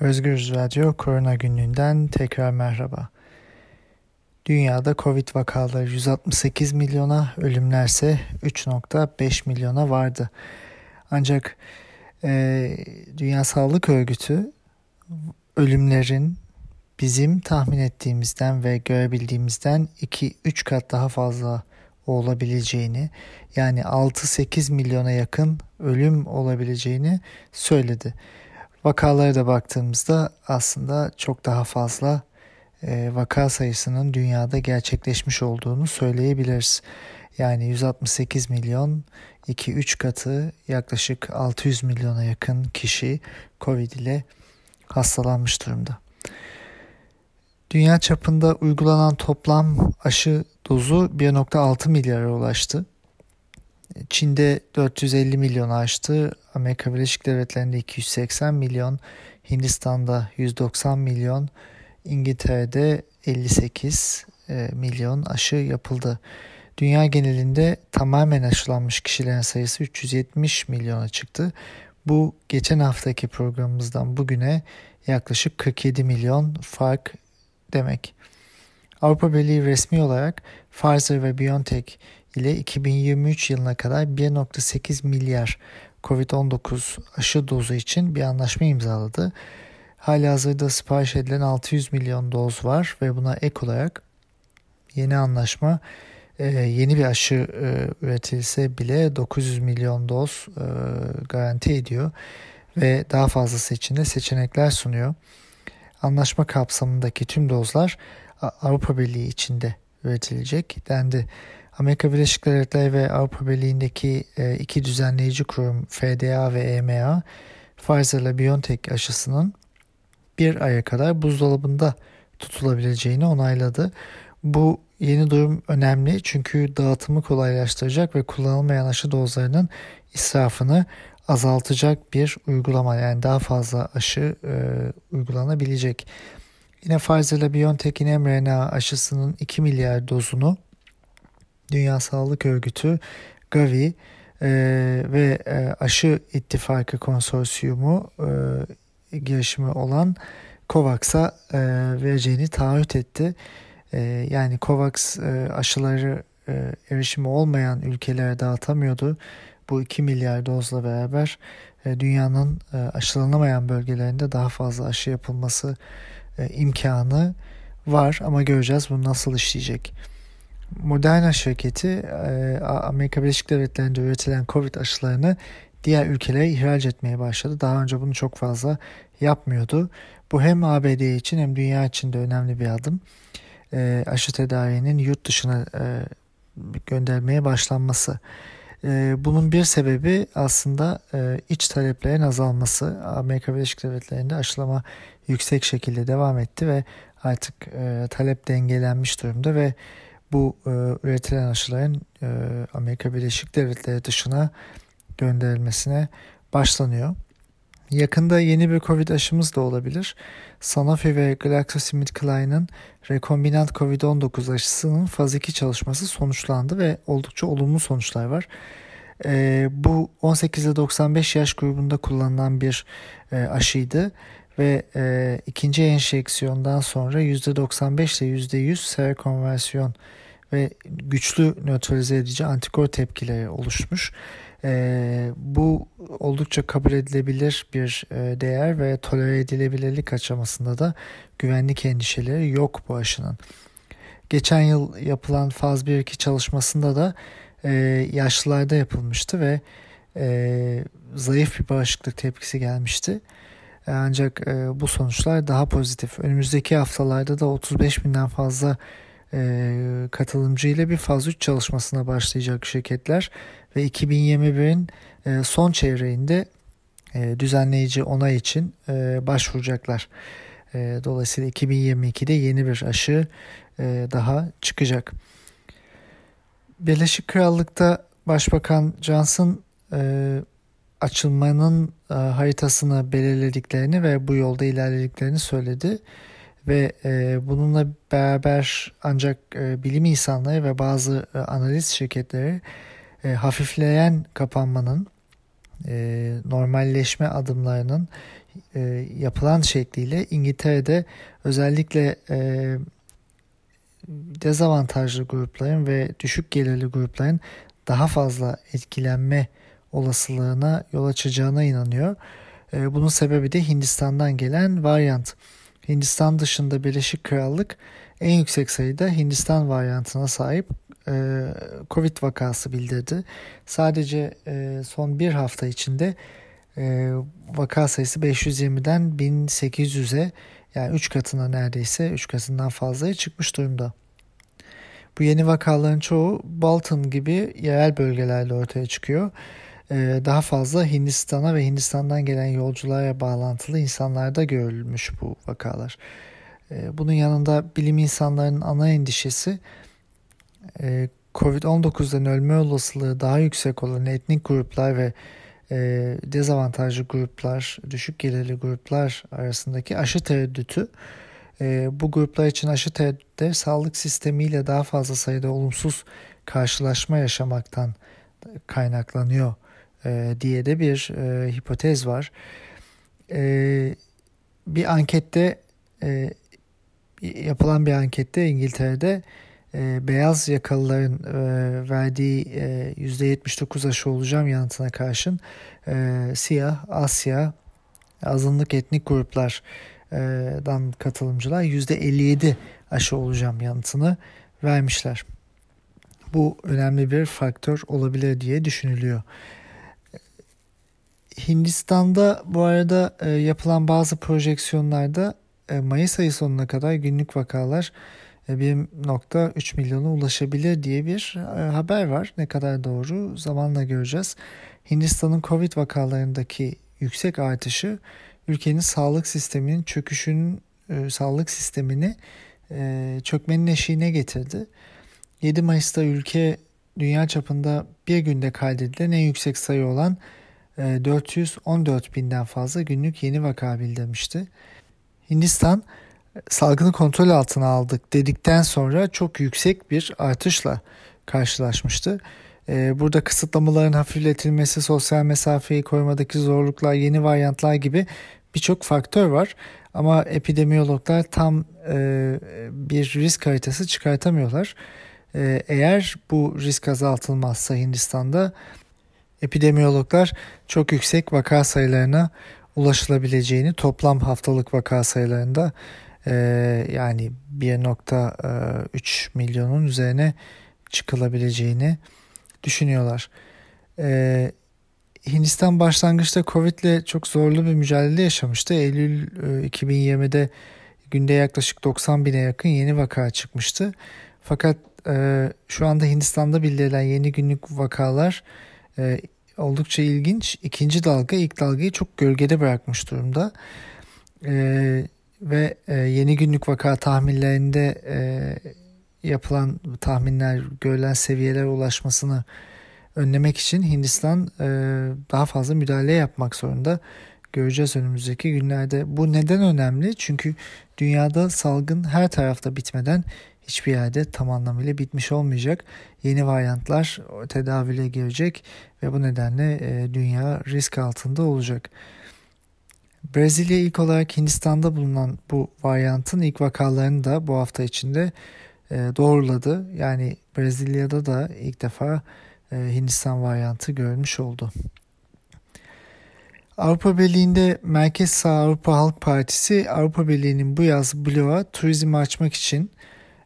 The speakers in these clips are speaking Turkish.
Özgür Radyo Korona Günlüğü'nden tekrar merhaba. Dünyada Covid vakaları 168 milyona, ölümlerse 3.5 milyona vardı. Ancak e, Dünya Sağlık Örgütü ölümlerin bizim tahmin ettiğimizden ve görebildiğimizden 2-3 kat daha fazla olabileceğini yani 6-8 milyona yakın ölüm olabileceğini söyledi. Vakalara da baktığımızda aslında çok daha fazla e, vaka sayısının dünyada gerçekleşmiş olduğunu söyleyebiliriz. Yani 168 milyon 2-3 katı yaklaşık 600 milyona yakın kişi Covid ile hastalanmış durumda. Dünya çapında uygulanan toplam aşı dozu 1.6 milyara ulaştı. Çin'de 450 milyon aştı. Amerika Birleşik Devletleri'nde 280 milyon. Hindistan'da 190 milyon. İngiltere'de 58 e, milyon aşı yapıldı. Dünya genelinde tamamen aşılanmış kişilerin sayısı 370 milyona çıktı. Bu geçen haftaki programımızdan bugüne yaklaşık 47 milyon fark demek. Avrupa Birliği resmi olarak Pfizer ve BioNTech ile 2023 yılına kadar 1.8 milyar COVID-19 aşı dozu için bir anlaşma imzaladı. Hali hazırda sipariş edilen 600 milyon doz var ve buna ek olarak yeni anlaşma e, yeni bir aşı e, üretilse bile 900 milyon doz e, garanti ediyor ve daha fazlası için de seçenekler sunuyor. Anlaşma kapsamındaki tüm dozlar Avrupa Birliği içinde üretilecek dendi. Amerika Birleşik Devletleri ve Avrupa Birliği'ndeki e, iki düzenleyici kurum FDA ve EMA Pfizer ile BioNTech aşısının bir aya kadar buzdolabında tutulabileceğini onayladı. Bu yeni durum önemli çünkü dağıtımı kolaylaştıracak ve kullanılmayan aşı dozlarının israfını azaltacak bir uygulama yani daha fazla aşı e, uygulanabilecek. Yine Pfizer ile BioNTech'in mRNA aşısının 2 milyar dozunu Dünya Sağlık Örgütü, Gavi e, ve e, Aşı İttifakı Konsorsiyumu e, girişimi olan COVAX'a e, vereceğini taahhüt etti. E, yani COVAX e, aşıları e, erişimi olmayan ülkelere dağıtamıyordu. Bu 2 milyar dozla beraber e, dünyanın e, aşılanamayan bölgelerinde daha fazla aşı yapılması e, imkanı var ama göreceğiz bu nasıl işleyecek. Moderna şirketi e, Amerika Birleşik Devletleri'nde üretilen Covid aşılarını diğer ülkelere ihraç etmeye başladı. Daha önce bunu çok fazla yapmıyordu. Bu hem ABD için hem dünya için de önemli bir adım. E, aşı tedariğinin yurt dışına göndermeye başlanması. Bunun bir sebebi aslında iç taleplerin azalması. Amerika Birleşik Devletleri'nde aşılama yüksek şekilde devam etti ve artık talep dengelenmiş durumda ve bu e, üretilen aşıların e, Amerika Birleşik Devletleri dışına gönderilmesine başlanıyor. Yakında yeni bir Covid aşımız da olabilir. Sanofi ve GlaxoSmithKline'ın rekombinant Covid-19 aşısının faz 2 çalışması sonuçlandı ve oldukça olumlu sonuçlar var. E, bu 18 ile 95 yaş grubunda kullanılan bir e, aşıydı ve e, ikinci enjeksiyondan sonra %95 ile %100 serokonversiyon ve güçlü nötralize edici antikor tepkileri oluşmuş. E, bu oldukça kabul edilebilir bir e, değer ve tolere edilebilirlik aşamasında da güvenlik endişeleri yok bu aşının. Geçen yıl yapılan faz 1-2 çalışmasında da e, yaşlılarda yapılmıştı ve e, zayıf bir bağışıklık tepkisi gelmişti. E, ancak e, bu sonuçlar daha pozitif. Önümüzdeki haftalarda da 35 binden fazla e, katılımcı ile bir faz 3 çalışmasına başlayacak şirketler ve 2021'in e, son çeyreğinde düzenleyici onay için başvuracaklar. Dolayısıyla 2022'de yeni bir aşı daha çıkacak. Birleşik Krallık'ta Başbakan Johnson açılmanın e, haritasını belirlediklerini ve bu yolda ilerlediklerini söyledi. Ve e, bununla beraber ancak e, bilim insanları ve bazı analiz şirketleri hafifleyen kapanmanın normalleşme adımlarının yapılan şekliyle İngiltere'de özellikle dezavantajlı grupların ve düşük gelirli grupların daha fazla etkilenme olasılığına yol açacağına inanıyor. E, bunun sebebi de Hindistan'dan gelen varyant. Hindistan dışında Birleşik Krallık en yüksek sayıda Hindistan varyantına sahip e, Covid vakası bildirdi. Sadece e, son bir hafta içinde e, vaka sayısı 520'den 1800'e yani 3 katına neredeyse 3 katından fazlaya çıkmış durumda. Bu yeni vakaların çoğu Balton gibi yerel bölgelerde ortaya çıkıyor. Daha fazla Hindistan'a ve Hindistan'dan gelen yolculara bağlantılı insanlarda görülmüş bu vakalar. Bunun yanında bilim insanlarının ana endişesi Covid-19'dan ölme olasılığı daha yüksek olan etnik gruplar ve e, dezavantajlı gruplar, düşük gelirli gruplar arasındaki aşı tereddütü. E, bu gruplar için aşı tereddütleri sağlık sistemiyle daha fazla sayıda olumsuz karşılaşma yaşamaktan kaynaklanıyor e, diye de bir e, hipotez var. E, bir ankette e, yapılan bir ankette İngiltere'de e, beyaz yakalıların e, verdiği e, %79 aşı olacağım yanıtına karşın e, siyah, Asya, azınlık etnik gruplardan katılımcılar %57 aşı olacağım yanıtını vermişler. Bu önemli bir faktör olabilir diye düşünülüyor. Hindistan'da bu arada e, yapılan bazı projeksiyonlarda e, Mayıs ayı sonuna kadar günlük vakalar 1.3 milyona ulaşabilir diye bir e, haber var. Ne kadar doğru zamanla göreceğiz. Hindistan'ın Covid vakalarındaki yüksek artışı ülkenin sağlık sisteminin çöküşünün e, sağlık sistemini e, çökmenin eşiğine getirdi. 7 Mayıs'ta ülke dünya çapında bir günde kaydedilen en yüksek sayı olan 414 binden fazla günlük yeni vaka bildirmişti. Hindistan salgını kontrol altına aldık dedikten sonra çok yüksek bir artışla karşılaşmıştı. Ee, burada kısıtlamaların hafifletilmesi, sosyal mesafeyi korumadaki zorluklar, yeni varyantlar gibi birçok faktör var. Ama epidemiyologlar tam e, bir risk haritası çıkartamıyorlar. E, eğer bu risk azaltılmazsa Hindistan'da epidemiyologlar çok yüksek vaka sayılarına ulaşılabileceğini toplam haftalık vaka sayılarında e, yani 1.3 milyonun üzerine çıkılabileceğini düşünüyorlar. E, Hindistan başlangıçta Covid ile çok zorlu bir mücadele yaşamıştı. Eylül e, 2020'de günde yaklaşık 90 bine yakın yeni vaka çıkmıştı. Fakat e, şu anda Hindistan'da bildirilen yeni günlük vakalar e, oldukça ilginç. İkinci dalga ilk dalgayı çok gölgede bırakmış durumda. E, ve e, yeni günlük vaka tahminlerinde e, yapılan tahminler görülen seviyelere ulaşmasını önlemek için Hindistan e, daha fazla müdahale yapmak zorunda. Göreceğiz önümüzdeki günlerde. Bu neden önemli? Çünkü dünyada salgın her tarafta bitmeden hiçbir yerde tam anlamıyla bitmiş olmayacak. Yeni varyantlar tedavile girecek ve bu nedenle e, dünya risk altında olacak. Brezilya ilk olarak Hindistan'da bulunan bu varyantın ilk vakalarını da bu hafta içinde e, doğruladı. Yani Brezilya'da da ilk defa e, Hindistan varyantı görmüş oldu. Avrupa Birliği'nde Merkez Sağ Avrupa Halk Partisi Avrupa Birliği'nin bu yaz bloğa turizmi açmak için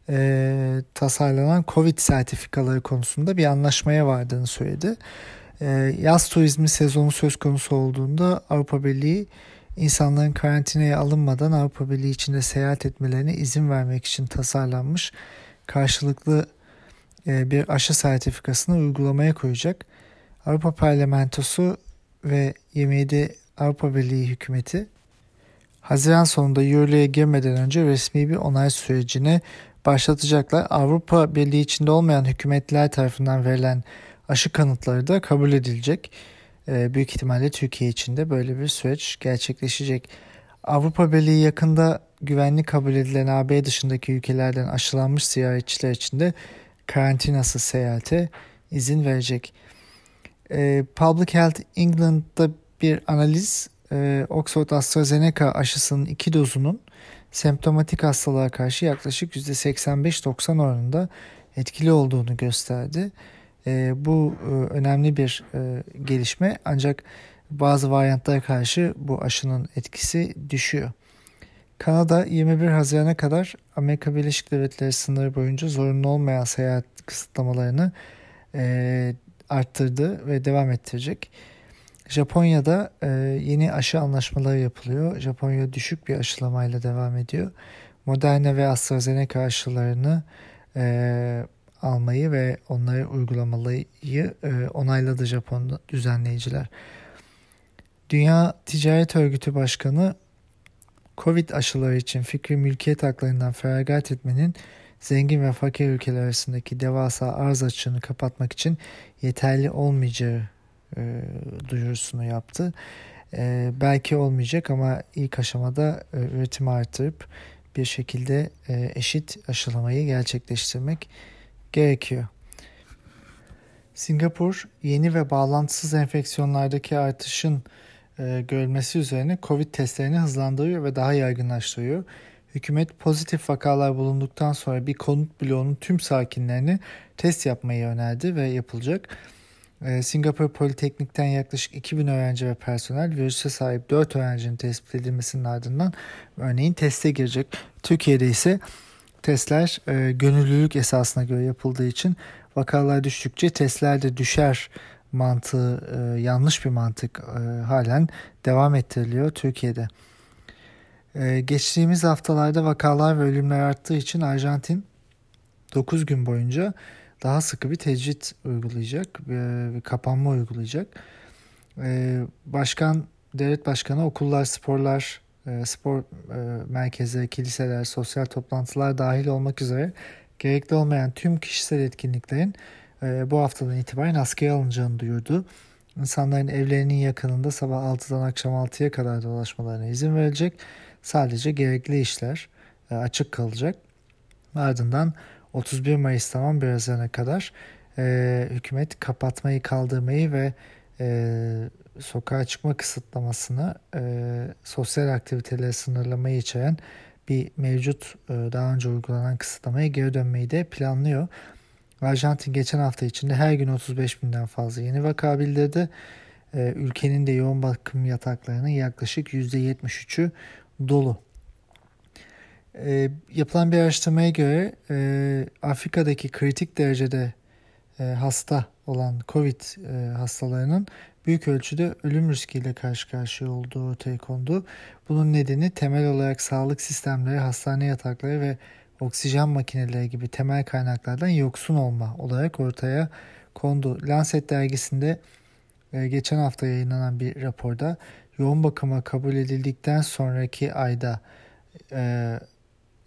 e, tasarlanan Covid sertifikaları konusunda bir anlaşmaya vardığını söyledi. E, yaz turizmi sezonu söz konusu olduğunda Avrupa Birliği insanların karantinaya alınmadan Avrupa Birliği içinde seyahat etmelerine izin vermek için tasarlanmış karşılıklı e, bir aşı sertifikasını uygulamaya koyacak. Avrupa Parlamentosu ve 27 Avrupa Birliği hükümeti Haziran sonunda yürürlüğe girmeden önce resmi bir onay sürecini başlatacaklar. Avrupa Birliği içinde olmayan hükümetler tarafından verilen aşı kanıtları da kabul edilecek. Ee, büyük ihtimalle Türkiye için de böyle bir süreç gerçekleşecek. Avrupa Birliği yakında güvenli kabul edilen AB dışındaki ülkelerden aşılanmış ziyaretçiler için de karantinasız seyahate izin verecek. Ee, Public Health England'da bir analiz e, Oxford AstraZeneca aşısının iki dozunun semptomatik hastalığa karşı yaklaşık %85-90 oranında etkili olduğunu gösterdi. E, bu e, önemli bir e, gelişme ancak bazı varyantlara karşı bu aşının etkisi düşüyor. Kanada 21 Haziran'a kadar Amerika Birleşik Devletleri sınırı boyunca zorunlu olmayan seyahat kısıtlamalarını e, arttırdı ve devam ettirecek. Japonya'da e, yeni aşı anlaşmaları yapılıyor. Japonya düşük bir aşılamayla devam ediyor. Moderna ve AstraZeneca aşılarını e, almayı ve onları uygulamalıyı e, onayladı Japon düzenleyiciler. Dünya Ticaret Örgütü Başkanı Covid aşıları için fikri mülkiyet haklarından feragat etmenin zengin ve fakir ülkeler arasındaki devasa arz açığını kapatmak için yeterli olmayacağı e, duyurusunu yaptı. E, belki olmayacak ama ilk aşamada e, üretimi artırıp bir şekilde e, eşit aşılamayı gerçekleştirmek gerekiyor. Singapur yeni ve bağlantısız enfeksiyonlardaki artışın e, görülmesi üzerine COVID testlerini hızlandırıyor ve daha yaygınlaştırıyor. Hükümet pozitif vakalar bulunduktan sonra bir konut bloğunun tüm sakinlerini test yapmayı önerdi ve yapılacak. E, Singapur Politeknik'ten yaklaşık 2000 öğrenci ve personel virüse sahip 4 öğrencinin tespit edilmesinin ardından örneğin teste girecek. Türkiye'de ise testler e, gönüllülük esasına göre yapıldığı için vakalar düştükçe testler de düşer mantığı e, yanlış bir mantık e, halen devam ettiriliyor Türkiye'de. E, geçtiğimiz haftalarda vakalar ve ölümler arttığı için Arjantin 9 gün boyunca daha sıkı bir tecrit uygulayacak, bir, kapanma uygulayacak. E, başkan, devlet başkanı okullar, sporlar, e, spor e, merkezleri, kiliseler, sosyal toplantılar dahil olmak üzere gerekli olmayan tüm kişisel etkinliklerin e, bu haftadan itibaren askıya alınacağını duyurdu. İnsanların evlerinin yakınında sabah 6'dan akşam 6'ya kadar dolaşmalarına izin verilecek. Sadece gerekli işler açık kalacak. Ardından 31 Mayıs'tan 11 Haziran'a kadar e, hükümet kapatmayı kaldırmayı ve e, sokağa çıkma kısıtlamasını e, sosyal aktiviteleri sınırlamayı içeren bir mevcut e, daha önce uygulanan kısıtlamaya geri dönmeyi de planlıyor. Arjantin geçen hafta içinde her gün 35 binden fazla yeni vaka bildirdi. E, ülkenin de yoğun bakım yataklarının yaklaşık %73'ü dolu. E, yapılan bir araştırmaya göre e, Afrika'daki kritik derecede e, hasta olan COVID e, hastalarının büyük ölçüde ölüm riskiyle karşı karşıya olduğu ortaya kondu. Bunun nedeni temel olarak sağlık sistemleri, hastane yatakları ve oksijen makineleri gibi temel kaynaklardan yoksun olma olarak ortaya kondu. Lancet dergisinde e, geçen hafta yayınlanan bir raporda yoğun bakıma kabul edildikten sonraki ayda e,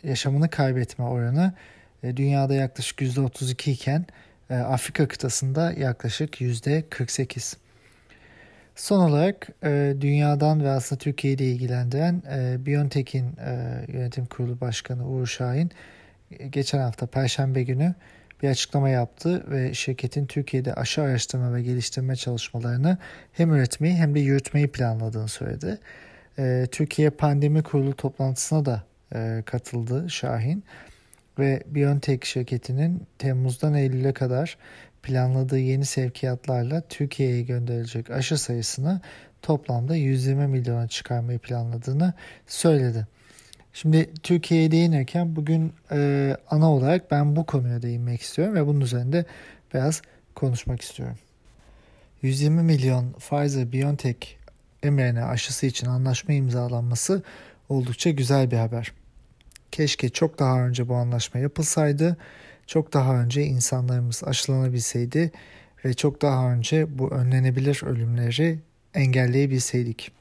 yaşamını kaybetme oranı e, dünyada yaklaşık %32 iken Afrika kıtasında yaklaşık %48. Son olarak e, dünyadan ve aslında Türkiye'yi de ilgilendiren e, Biontech'in e, yönetim kurulu başkanı Uğur Şahin e, geçen hafta Perşembe günü bir açıklama yaptı ve şirketin Türkiye'de aşı araştırma ve geliştirme çalışmalarını hem üretmeyi hem de yürütmeyi planladığını söyledi. E, Türkiye Pandemi Kurulu toplantısına da e, katıldı Şahin ve Biontech şirketinin Temmuz'dan Eylül'e kadar planladığı yeni sevkiyatlarla Türkiye'ye gönderilecek aşı sayısını toplamda 120 milyona çıkarmayı planladığını söyledi. Şimdi Türkiye'ye değinirken bugün e, ana olarak ben bu konuya değinmek istiyorum ve bunun üzerinde biraz konuşmak istiyorum. 120 milyon Pfizer-BioNTech mRNA aşısı için anlaşma imzalanması oldukça güzel bir haber. Keşke çok daha önce bu anlaşma yapılsaydı çok daha önce insanlarımız aşılanabilseydi ve çok daha önce bu önlenebilir ölümleri engelleyebilseydik.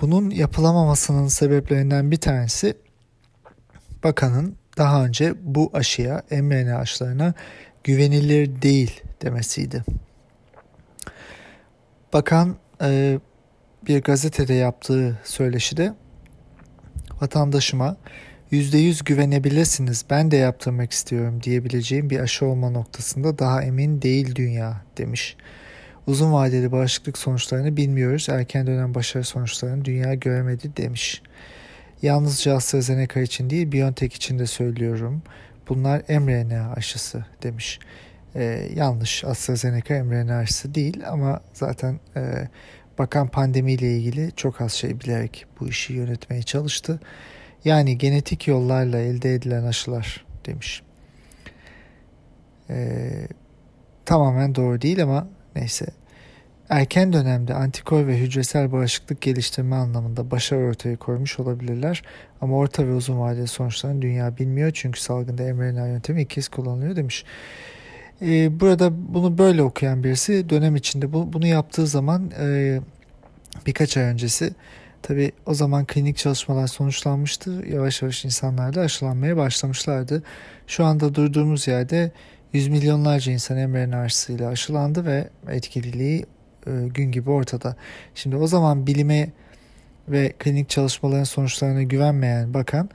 Bunun yapılamamasının sebeplerinden bir tanesi bakanın daha önce bu aşıya, mRNA aşılarına güvenilir değil demesiydi. Bakan e, bir gazetede yaptığı söyleşide vatandaşıma %100 güvenebilirsiniz ben de yaptırmak istiyorum diyebileceğim bir aşı olma noktasında daha emin değil dünya demiş. Uzun vadeli bağışıklık sonuçlarını bilmiyoruz. Erken dönem başarı sonuçlarını dünya göremedi demiş. Yalnızca AstraZeneca için değil BioNTech için de söylüyorum. Bunlar mRNA aşısı demiş. Ee, yanlış AstraZeneca mRNA aşısı değil ama zaten e, bakan pandemiyle ilgili çok az şey bilerek bu işi yönetmeye çalıştı. Yani genetik yollarla elde edilen aşılar demiş. Ee, tamamen doğru değil ama neyse. Erken dönemde antikor ve hücresel bağışıklık geliştirme anlamında başarı ortaya koymuş olabilirler. Ama orta ve uzun vadeli sonuçlarını dünya bilmiyor çünkü salgında mRNA yöntemi iki kez kullanılıyor demiş. Ee, burada bunu böyle okuyan birisi dönem içinde bu, bunu yaptığı zaman e, birkaç ay öncesi tabi o zaman klinik çalışmalar sonuçlanmıştı. Yavaş yavaş insanlar da aşılanmaya başlamışlardı. Şu anda durduğumuz yerde yüz milyonlarca insan mRNA aşısıyla aşılandı ve etkililiği e, gün gibi ortada. Şimdi o zaman bilime ve klinik çalışmaların sonuçlarına güvenmeyen bakan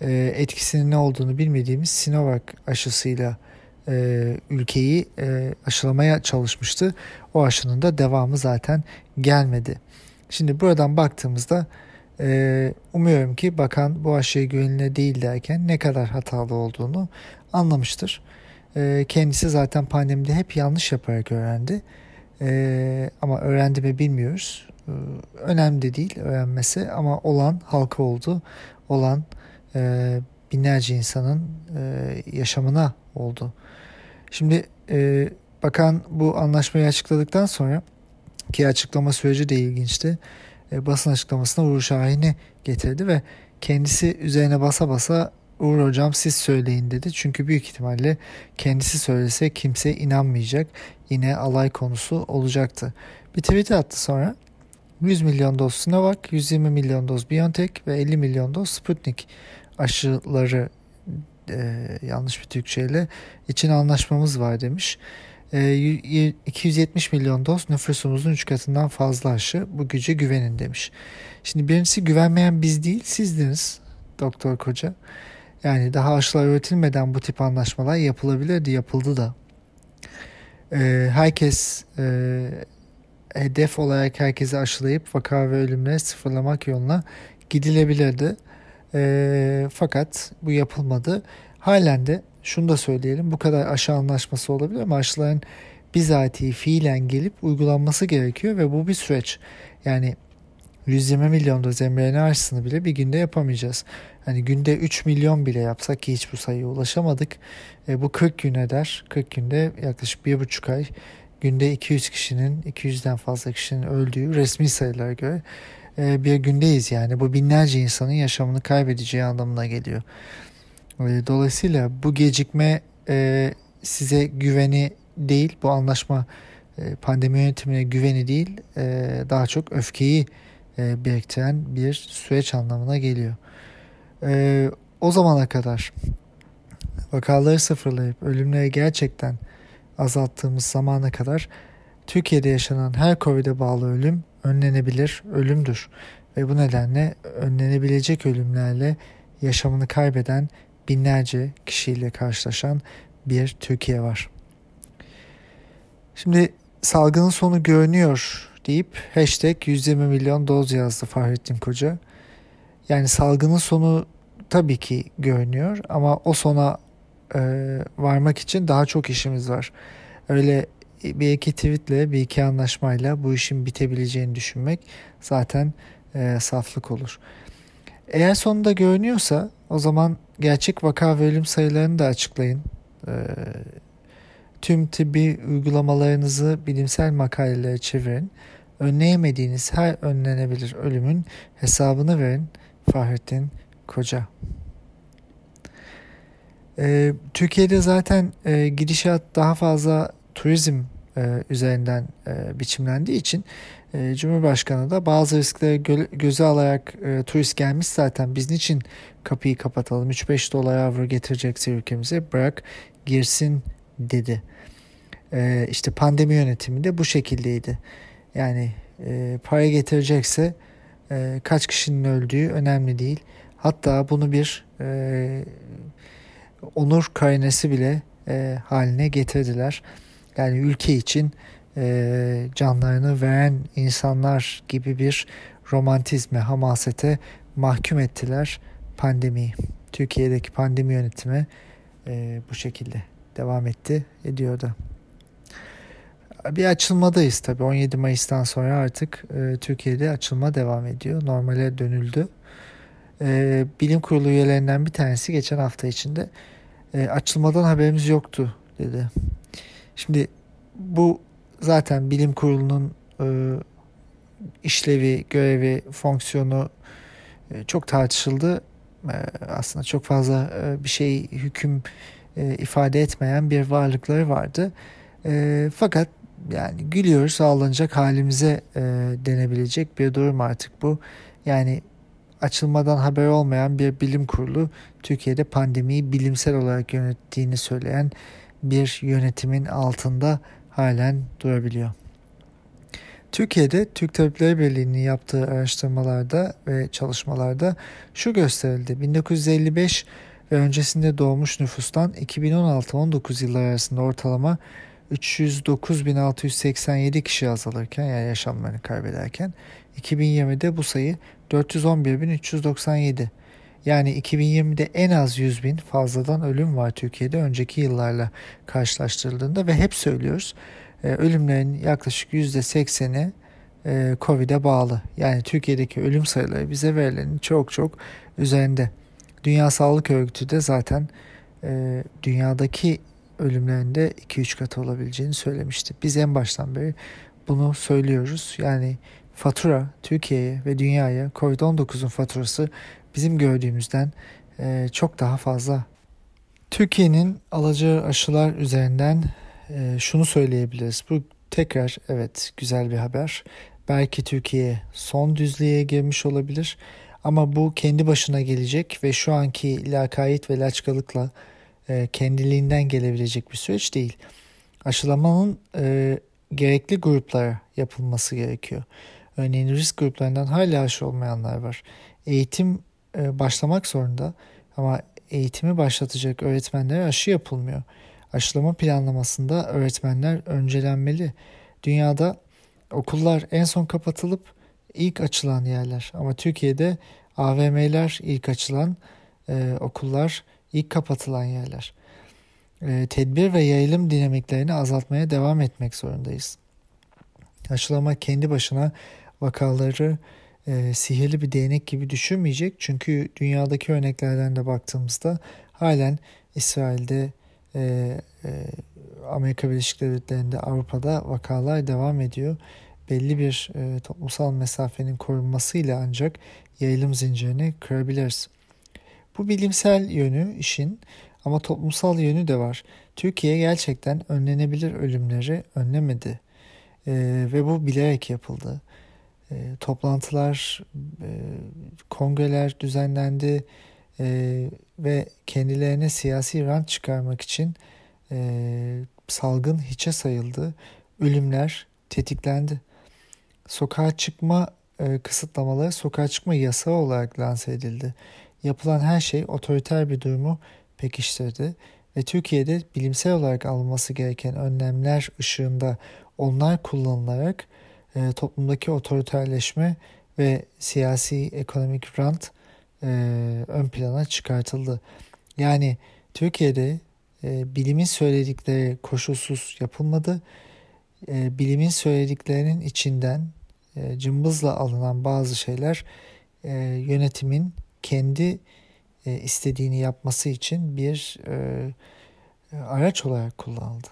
e, etkisinin ne olduğunu bilmediğimiz Sinovac aşısıyla e, ülkeyi aşılamaya çalışmıştı. O aşının da devamı zaten gelmedi. Şimdi buradan baktığımızda e, umuyorum ki bakan bu aşıya güvenilir değil derken ne kadar hatalı olduğunu anlamıştır. E, kendisi zaten pandemide hep yanlış yaparak öğrendi. E, ama öğrendi mi bilmiyoruz. E, önemli de değil öğrenmesi ama olan halka oldu. Olan e, binlerce insanın e, yaşamına oldu. Şimdi e, bakan bu anlaşmayı açıkladıktan sonra ki açıklama süreci de ilginçti. E, basın açıklamasına Uğur Şahin'i getirdi ve kendisi üzerine basa basa Uğur hocam siz söyleyin dedi. Çünkü büyük ihtimalle kendisi söylese kimse inanmayacak. Yine alay konusu olacaktı. Bir tweet attı sonra. 100 milyon doz Sinovac, 120 milyon doz BioNTech ve 50 milyon doz Sputnik aşıları e, yanlış bir Türkçeyle için anlaşmamız var demiş. E, 270 milyon doz nüfusumuzun 3 katından fazla aşı bu güce güvenin demiş. Şimdi birincisi güvenmeyen biz değil sizdiniz Doktor Koca. Yani daha aşılar üretilmeden bu tip anlaşmalar yapılabilirdi yapıldı da. E, herkes e, hedef olarak herkesi aşılayıp vaka ve ölümleri sıfırlamak yoluna gidilebilirdi. E, fakat bu yapılmadı. Halen de şunu da söyleyelim bu kadar aşı anlaşması olabilir ama aşıların bizatihi fiilen gelip uygulanması gerekiyor ve bu bir süreç. Yani 120 milyon doz mRNA aşısını bile bir günde yapamayacağız. Hani günde 3 milyon bile yapsak ki hiç bu sayıya ulaşamadık. E, bu 40 gün eder. 40 günde yaklaşık 1,5 ay günde 200 kişinin 200'den fazla kişinin öldüğü resmi sayılara göre e, bir gündeyiz yani. Bu binlerce insanın yaşamını kaybedeceği anlamına geliyor. E, dolayısıyla bu gecikme e, size güveni değil, bu anlaşma e, pandemi yönetimine güveni değil, e, daha çok öfkeyi e, biriktiren bir süreç anlamına geliyor. O zamana kadar vakaları sıfırlayıp ölümleri gerçekten azalttığımız zamana kadar Türkiye'de yaşanan her COVID'e bağlı ölüm önlenebilir ölümdür. Ve bu nedenle önlenebilecek ölümlerle yaşamını kaybeden binlerce kişiyle karşılaşan bir Türkiye var. Şimdi salgının sonu görünüyor deyip hashtag 120 milyon doz yazdı Fahrettin Koca. Yani salgının sonu tabii ki görünüyor ama o sona e, varmak için daha çok işimiz var. Öyle bir iki tweetle bir iki anlaşmayla bu işin bitebileceğini düşünmek zaten e, saflık olur. Eğer sonunda görünüyorsa o zaman gerçek vaka ve ölüm sayılarını da açıklayın. E, tüm tıbbi uygulamalarınızı bilimsel makalelere çevirin. Önleyemediğiniz her önlenebilir ölümün hesabını verin. Fahrettin Koca. Ee, Türkiye'de zaten e, gidişat daha fazla turizm e, üzerinden e, biçimlendiği için e, Cumhurbaşkanı da bazı riskleri gö- göze alarak e, turist gelmiş zaten biz niçin kapıyı kapatalım 3-5 dolar avro getirecekse ülkemize bırak girsin dedi. E, işte pandemi yönetimi de bu şekildeydi. Yani e, para getirecekse e, kaç kişinin öldüğü önemli değil. Hatta bunu bir e, onur karinesi bile e, haline getirdiler. Yani ülke için e, canlarını veren insanlar gibi bir romantizme, hamasete mahkum ettiler pandemiyi. Türkiye'deki pandemi yönetimi e, bu şekilde devam etti, ediyor da. Bir açılmadayız tabii. 17 Mayıs'tan sonra artık e, Türkiye'de açılma devam ediyor. Normale dönüldü. E, bilim kurulu üyelerinden bir tanesi geçen hafta içinde e, açılmadan haberimiz yoktu dedi. Şimdi bu zaten bilim kurulunun e, işlevi, görevi, fonksiyonu e, çok tartışıldı. E, aslında çok fazla bir şey hüküm ifade etmeyen bir varlıkları vardı. Fakat yani gülüyoruz ağlanacak halimize denebilecek bir durum artık bu. Yani açılmadan haber olmayan bir bilim kurulu Türkiye'de pandemiyi bilimsel olarak yönettiğini söyleyen bir yönetimin altında halen durabiliyor. Türkiye'de Türk Tabipleri Birliği'nin yaptığı araştırmalarda ve çalışmalarda şu gösterildi. 1955 ve öncesinde doğmuş nüfustan 2016-19 yılları arasında ortalama 309.687 kişi azalırken yani yaşamlarını kaybederken 2020'de bu sayı 411.397. Yani 2020'de en az 100 bin fazladan ölüm var Türkiye'de önceki yıllarla karşılaştırıldığında ve hep söylüyoruz e, ölümlerin yaklaşık %80'i e, Covid'e bağlı. Yani Türkiye'deki ölüm sayıları bize verilenin çok çok üzerinde. Dünya Sağlık Örgütü de zaten e, dünyadaki ölümlerinde 2-3 katı olabileceğini söylemişti. Biz en baştan beri bunu söylüyoruz. Yani fatura Türkiye'ye ve dünyaya Covid-19'un faturası bizim gördüğümüzden e, çok daha fazla. Türkiye'nin alacağı aşılar üzerinden e, şunu söyleyebiliriz. Bu tekrar evet güzel bir haber. Belki Türkiye son düzlüğe girmiş olabilir ama bu kendi başına gelecek ve şu anki lakayt ve laçkalıkla e, kendiliğinden gelebilecek bir süreç değil. Aşılamanın e, gerekli gruplara yapılması gerekiyor. Örneğin risk gruplarından hala aşı olmayanlar var. Eğitim başlamak zorunda ama eğitimi başlatacak öğretmenlere aşı yapılmıyor. Aşılama planlamasında öğretmenler öncelenmeli. Dünyada okullar en son kapatılıp ilk açılan yerler ama Türkiye'de AVM'ler ilk açılan e, okullar ilk kapatılan yerler. E, tedbir ve yayılım dinamiklerini azaltmaya devam etmek zorundayız. Aşılama kendi başına vakaları e, sihirli bir değnek gibi düşünmeyecek. Çünkü dünyadaki örneklerden de baktığımızda halen İsrail'de, e, e, Amerika Birleşik Devletleri'nde, Avrupa'da vakalar devam ediyor. Belli bir e, toplumsal mesafenin korunmasıyla ancak yayılım zincirini kırabiliriz. Bu bilimsel yönü işin ama toplumsal yönü de var. Türkiye gerçekten önlenebilir ölümleri önlemedi e, ve bu bilerek yapıldı. E, toplantılar, e, kongreler düzenlendi e, ve kendilerine siyasi rant çıkarmak için e, salgın hiçe sayıldı. Ölümler tetiklendi. Sokağa çıkma e, kısıtlamaları sokağa çıkma yasağı olarak lanse edildi. Yapılan her şey otoriter bir durumu pekiştirdi ve Türkiye'de bilimsel olarak alınması gereken önlemler ışığında onlar kullanılarak e, toplumdaki otoriterleşme ve siyasi ekonomik rant e, ön plana çıkartıldı. Yani Türkiye'de e, bilimin söyledikleri koşulsuz yapılmadı. E, bilimin söylediklerinin içinden e, cımbızla alınan bazı şeyler e, yönetimin kendi e, istediğini yapması için bir e, araç olarak kullanıldı.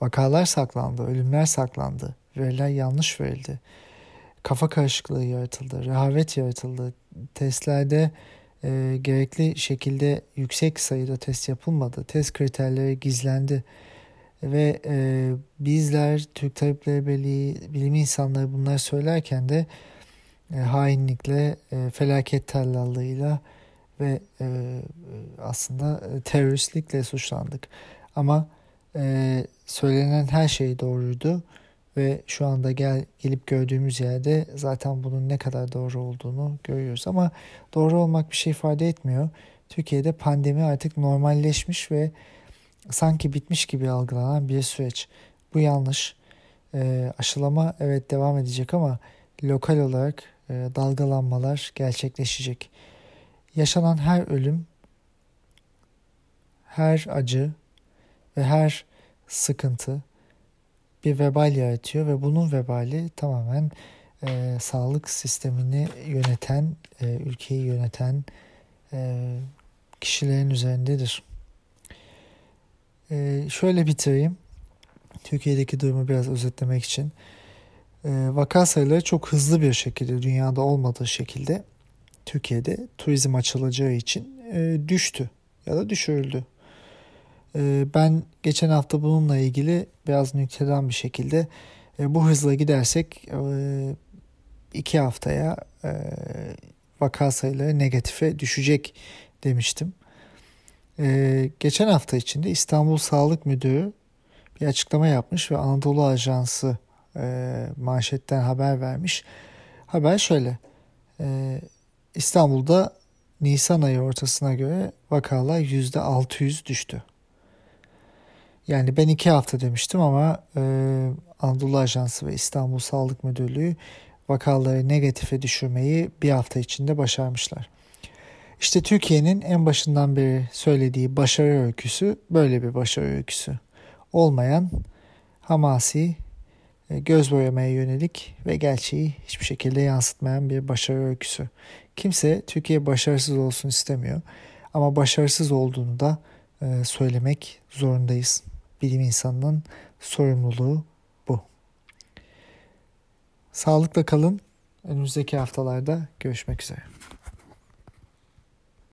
Vakalar saklandı, ölümler saklandı, veriler yanlış verildi. Kafa karışıklığı yaratıldı, rehavet yaratıldı. Testlerde e, gerekli şekilde yüksek sayıda test yapılmadı. Test kriterleri gizlendi. Ve e, bizler Türk Tabipleri Birliği bilim insanları bunları söylerken de e, hainlikle, e, felaket tellallığıyla ve e, aslında teröristlikle suçlandık. Ama e, söylenen her şey doğruydu ve şu anda gel gelip gördüğümüz yerde zaten bunun ne kadar doğru olduğunu görüyoruz. Ama doğru olmak bir şey ifade etmiyor. Türkiye'de pandemi artık normalleşmiş ve sanki bitmiş gibi algılanan bir süreç. Bu yanlış. E, aşılama evet devam edecek ama lokal olarak e, dalgalanmalar gerçekleşecek. Yaşanan her ölüm, her acı ve her sıkıntı bir vebal yaratıyor ve bunun vebali tamamen e, sağlık sistemini yöneten, e, ülkeyi yöneten e, kişilerin üzerindedir. E, şöyle bitireyim. Türkiye'deki durumu biraz özetlemek için. E, vaka sayıları çok hızlı bir şekilde dünyada olmadığı şekilde Türkiye'de turizm açılacağı için e, düştü ya da düşürüldü. E, ben geçen hafta bununla ilgili biraz nükteden bir şekilde e, bu hızla gidersek e, iki haftaya e, vaka sayıları negatife düşecek demiştim. E, geçen hafta içinde İstanbul Sağlık Müdürü bir açıklama yapmış ve Anadolu Ajansı manşetten haber vermiş. Haber şöyle. İstanbul'da Nisan ayı ortasına göre vakalar yüzde 600 düştü. Yani ben iki hafta demiştim ama e, Anadolu Ajansı ve İstanbul Sağlık Müdürlüğü vakaları negatife düşürmeyi bir hafta içinde başarmışlar. İşte Türkiye'nin en başından beri söylediği başarı öyküsü böyle bir başarı öyküsü. Olmayan, hamasi, e, göz boyamaya yönelik ve gerçeği hiçbir şekilde yansıtmayan bir başarı öyküsü. Kimse Türkiye başarısız olsun istemiyor ama başarısız olduğunu da e, söylemek zorundayız. Bilim insanının sorumluluğu bu. Sağlıkla kalın. Önümüzdeki haftalarda görüşmek üzere.